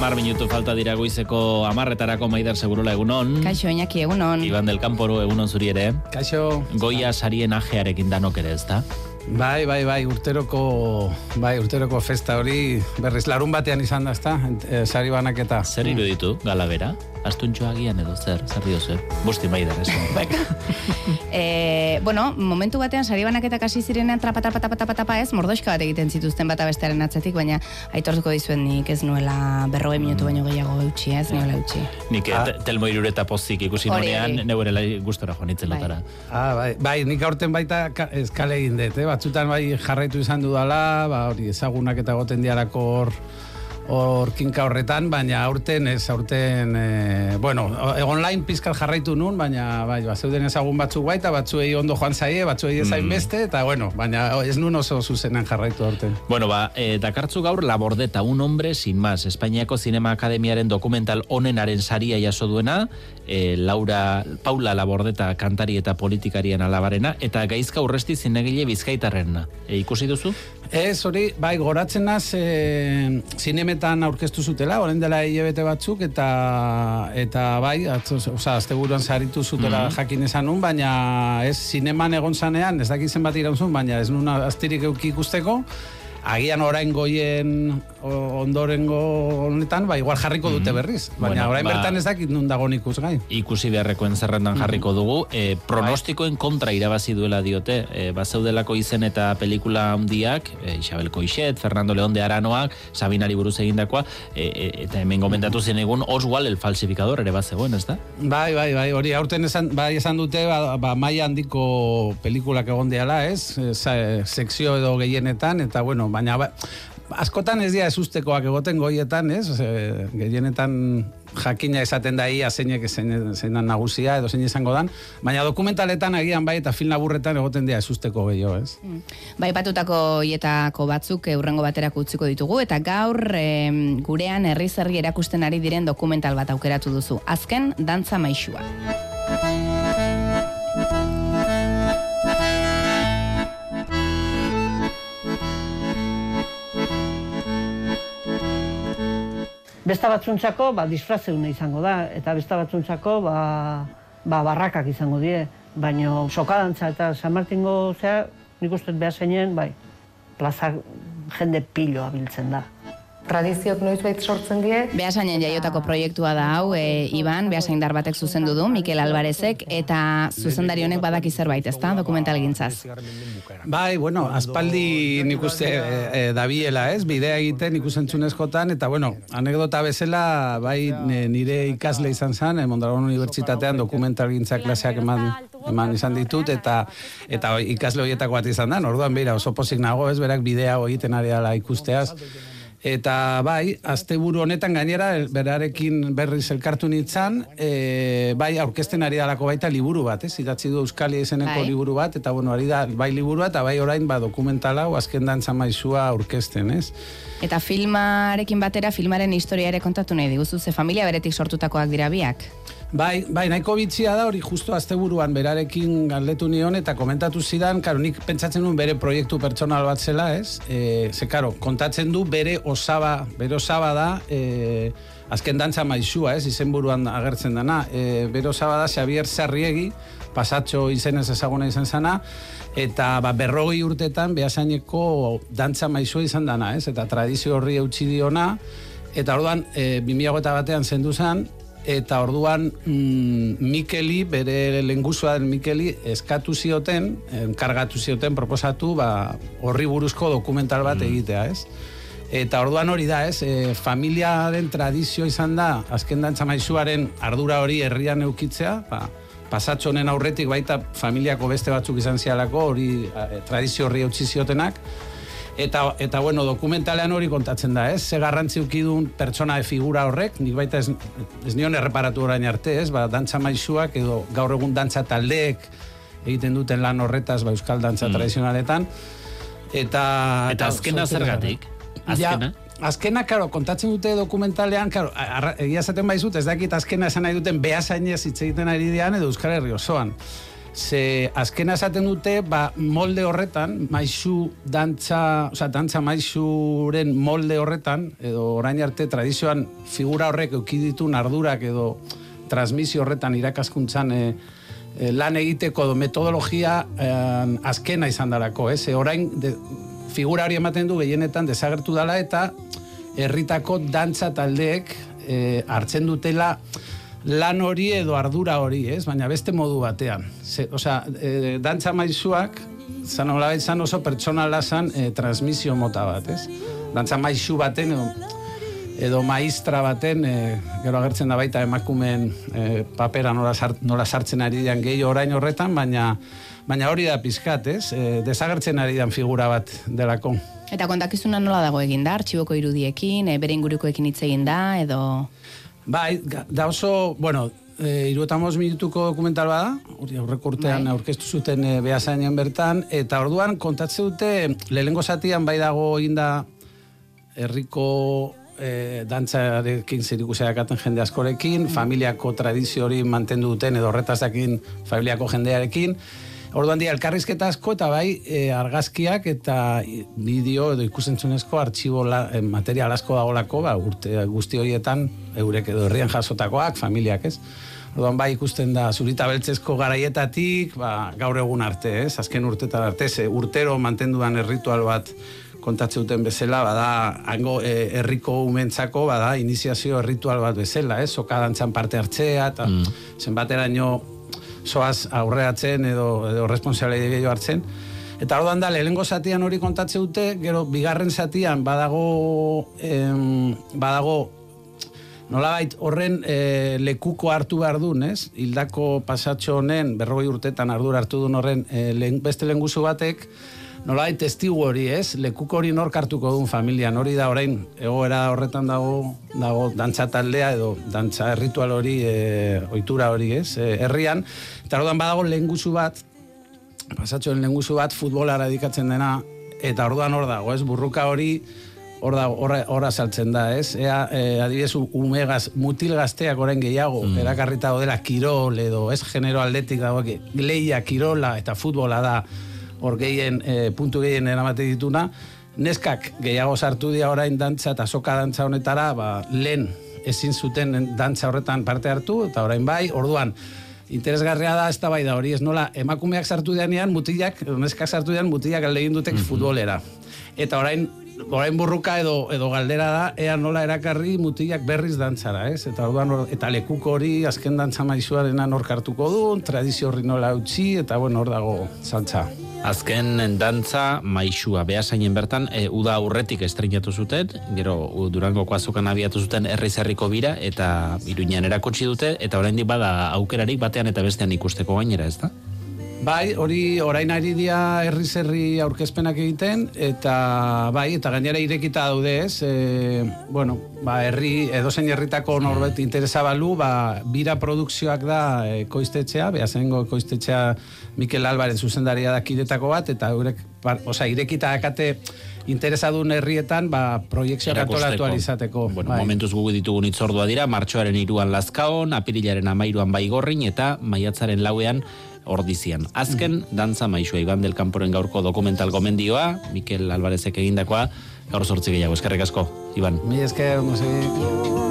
Amar minutu falta dira goizeko amarretarako maider segurola egunon. Kaixo, Iñaki, egunon. Iban del Camporo egunon zuri ere. Kaixo. Goia sarien ajearekin danok ere ez da? Bai, bai, bai, urteroko, bai, urteroko festa hori berriz larun batean izan da, ezta? E, sari banaketa. Zer iruditu, galabera? Astuntxo agian edo zer, zer diozu, Bosti maider, ez? e, bueno, momentu batean sari banaketak hasi zirenean trapa, trapa, trapa, trapa, trapa, ez, mordoxka bat egiten zituzten bata bestearen atzetik, baina aitortuko dizuen nik ez nuela berroge minutu baino gehiago eutxi, ez, nuela eutxi. Nik ah. telmo irureta pozik ikusi nonean, neurela gustora joan itzen lotara. Ah, bai, bai, nik aurten baita eskale egin dut, eh? Batzutan bai jarraitu izan dudala, ba, hori ezagunak eta goten diarako hor hor kinka horretan, baina aurten ez, aurten, e, bueno, online pizkal jarraitu nun, baina bai, ba, zeuden ezagun batzuk baita, batzuei ondo joan zaie, batzuei ezain mm. beste, eta bueno, baina ez nun oso zuzenen jarraitu aurten. Bueno, ba, e, dakartzu gaur labordeta, un hombre sin más, Espainiako Zinema Akademiaren dokumental onenaren saria jaso duena, e, Laura, Paula Labordeta kantari eta politikarien alabarena, eta gaizka urresti zinegile bizkaitarrena. E, ikusi duzu? Ez, hori, bai, goratzen naz, e, zinemetan aurkeztu zutela, orain dela hilabete batzuk, eta eta bai, oza, azte buruan zaritu zutela mm jakin esan baina ez, zineman egon zanean, ez dakitzen bat iraunzun, baina ez nuna astirik eukik ikusteko, agian orain goien ondorengo honetan, ba, igual jarriko mhm. dute berriz. Baina orain ba, bertan ez dakit nun dago ikus gai. Ikusi beharrekoen zerrendan mhm. jarriko dugu. E, pronostikoen kontra irabazi duela diote. E, Bazeudelako izen eta pelikula handiak, e, Isabel Koixet, Fernando León de Aranoak, Sabinari buruz egindakoa, e, e, eta hemen gomentatu zen egun Oswald el falsificador ere bazegoen, ez da? Bai, bai, bai, hori aurten esan, bai esan dute, ba, ba maia handiko pelikulak egon diala, ez? sekzio edo gehienetan, eta bueno, baina ba, askotan ez dira ezustekoak egoten goietan, ez? Ose, gehienetan jakina esaten da ia zeinek zein nagusia edo zein izango dan, baina dokumentaletan agian bai eta film laburretan egoten dira ezusteko gehiago, ez? Mm. Bai, patutako hietako batzuk urrengo baterako utziko ditugu eta gaur e, gurean herri zerri erakusten ari diren dokumental bat aukeratu duzu. Azken dantza maixua. Besta batzuntzako ba, disfrazeuna izango da, eta besta batzuntzako ba, ba, barrakak izango die. Baina sokadantza eta San Martingo zea, nik uste behar zeinen, bai, plaza jende piloa biltzen da tradiziok noizbait sortzen die. Beasainen jaiotako proiektua da hau, e, Iban, beasaindar batek zuzendu du, Mikel Alvarezek, eta zuzendari honek badaki zerbait, ezta, dokumental gintzaz. Bai, bueno, aspaldi nik uste e, e, dabiela, ez, bidea egiten ikusentzun eskotan, eta bueno, anekdota bezala, bai, nire ikasle izan zen, e, Mondragon Unibertsitatean dokumental gintza klaseak eman, eman izan ditut, eta eta ikasle horietako bat izan da, orduan beira oso pozik nago, ez, berak bidea egiten ari ikusteaz, Eta bai, asteburu honetan gainera berarekin berriz elkartu nintzen, e, bai aurkezten ari dalako baita liburu bat, ez? Idatzi du Euskali izeneko bai. liburu bat, eta bueno, ari da bai liburu eta bai orain ba dokumentala azken dantza maizua aurkezten, ez? Eta filmarekin batera filmaren historia ere kontatu nahi diguzu, ze familia beretik sortutakoak dira biak. Bai, bai, nahiko bitzia da hori justo asteburuan berarekin galdetu nion eta komentatu zidan, karo, nik pentsatzen duen bere proiektu pertsonal bat zela, ez? E, ze, karo, kontatzen du bere osaba, bere osaba da, e, azken dantza maizua, ez? Izenburuan agertzen dana. E, bere osaba da, Xavier Sarriegi, pasatxo izenez ezaguna izan zana, eta ba, berrogei urtetan behasaineko dantza maizua izan dana, ez? Eta tradizio horri eutxi diona, eta orduan, e, 2008 batean zendu zen, eta orduan mm, Mikeli, bere lengusua den Mikeli, eskatu zioten, enkargatu zioten proposatu, ba, horri buruzko dokumental bat mm. egitea, ez? Eta orduan hori da, ez? E, familia den tradizio izan da, azken dantza maizuaren ardura hori herrian eukitzea, ba, pasatxonen aurretik baita familiako beste batzuk izan zialako, hori tradizio horri eutzi ziotenak, Eta, eta bueno, dokumentalean hori kontatzen da, ez? Ze garrantzi ukidun pertsona de figura horrek, nik baita ez, ez nion erreparatu orain arte, ez? Ba, dantza maixuak edo gaur egun dantza taldeek egiten duten lan horretaz ba, euskal dantza mm. tradizionaletan. Eta, eta azkena zergatik? Azkena? Ja, azkena, karo, kontatzen dute dokumentalean, karo, egia zaten baizut, ez dakit azkena esan nahi duten behasainez hitz egiten ari dian edo Euskal Herri osoan. Ze azkena esaten dute, ba, molde horretan, maizu dantza, oza, dantza maizuren molde horretan, edo orain arte tradizioan figura horrek eukiditun ardurak edo transmisio horretan irakaskuntzan e, lan egiteko edo metodologia e, azkena izan darako, ez? E, orain de, figura hori ematen du gehienetan desagertu dala eta herritako dantza taldeek e, hartzen dutela lan hori edo ardura hori, ez? Baina beste modu batean. Ze, osea, e, dantza maizuak, zan hola zan oso pertsonala zan e, transmisio mota bat, ez? Dantza maizu baten edo, edo maistra baten, e, gero agertzen da baita emakumen e, papera nola, sart, nola sartzen ari dian gehi orain horretan, baina baina hori da pizkat, ez? E, desagertzen ari dian figura bat delako. Eta kontakizuna nola dago egin da, artxiboko irudiekin, e, bere ingurukoekin hitz egin da, edo... Bai, da oso, bueno, e, iruetamos minutuko dokumental bada, hori aurreko urtean Bai. aurkeztu zuten e, behazainen bertan, eta orduan kontatze dute, lehenengo zatian bai dago inda herriko e, dantzarekin zerikusia dakaten jende askorekin, familiako tradizio hori mantendu duten edo horretaz dakin familiako jendearekin, Orduan dira, elkarrizketa asko eta bai e, argazkiak eta bideo edo ikusentzunezko artxibo la, e, material asko dagolako, ba, urte guzti horietan eurek edo herrian jasotakoak, familiak, ez? Orduan bai ikusten da zurita beltzezko garaietatik, ba, gaur egun arte, ez? Azken urtetan arte, ze urtero mantenduan erritual bat kontatze duten bezala, bada, hango e, herriko umentzako, bada, iniziazio erritual bat bezala, ez? Soka dantzan parte hartzea, eta mm. zenbateraino soaz aurreatzen edo, edo responsable gehiago hartzen. Eta orduan da, lehenengo zatian hori kontatze dute, gero bigarren zatian badago, em, badago nolabait horren e, lekuko hartu behar duen, ez? Hildako pasatxo honen, berrogei urtetan ardura hartu duen horren e, lehen, beste lenguzu batek, nolabait testigu hori, ez? Lekuko hori nork hartuko duen familian, hori da orain egoera horretan dago, dago dantza taldea edo dantza ritual hori, e, ohitura hori, ez? E, herrian, eta orduan badago lenguzu bat, pasatxoen lenguzu bat futbolara dedikatzen dena, eta orduan hor dago, ez? Burruka hori, hor da, horra, horra saltzen da, ez? Ea, e, adibidez, umegaz, mutil gazteak orain gehiago, mm. erakarrita dela kirol edo, ez genero atletik dago, leia, kirola eta futbola da, hor gehien, e, puntu gehien eramate dituna, neskak gehiago sartu dira orain dantza eta soka dantza honetara, ba, lehen ezin zuten dantza horretan parte hartu, eta orain bai, orduan, interesgarria da ez da bai da hori, ez nola, emakumeak sartu denean, mutilak, neskak sartu denean, mutilak alde egin dutek futbolera. Eta orain, orain burruka edo edo galdera da ea nola erakarri mutilak berriz dantzara, ez? Eta orduan eta lekuko hori azken dantza maizuarena nork hartuko du, tradizio horri nola utzi eta bueno, hor dago saltza. Azken dantza maixua behasainen bertan e, uda aurretik estrenatu zuten, gero Durangoko azokan abiatu zuten herriz herriko bira eta Iruñan erakutsi dute eta oraindik bada aukerarik batean eta bestean ikusteko gainera, ez da? Bai, hori orain ari dira herriz herri aurkezpenak egiten, eta bai, eta gainera irekita daude ez, e, bueno, ba, herri, edozein herritako norbait interesa balu, ba, bira produkzioak da ekoiztetxea, behazengo ekoiztetxea Mikel Alvarez zuzendaria da kidetako bat, eta eurek, par, osea, irekita dakate interesadun herrietan, ba, proiektzioak antolatu ahal izateko. Bueno, bai. momentuz gugu ditugun itzordua dira, martxoaren iruan lazkaon, apirilaren amairuan baigorrin eta maiatzaren lauean ordizian. Azken, dantza maixua Iban del Camporen gaurko dokumental gomendioa, Mikel Alvarezek egindakoa, gaur sortzi gehiago, eskerrik asko, Iban. Mi esker, no sé...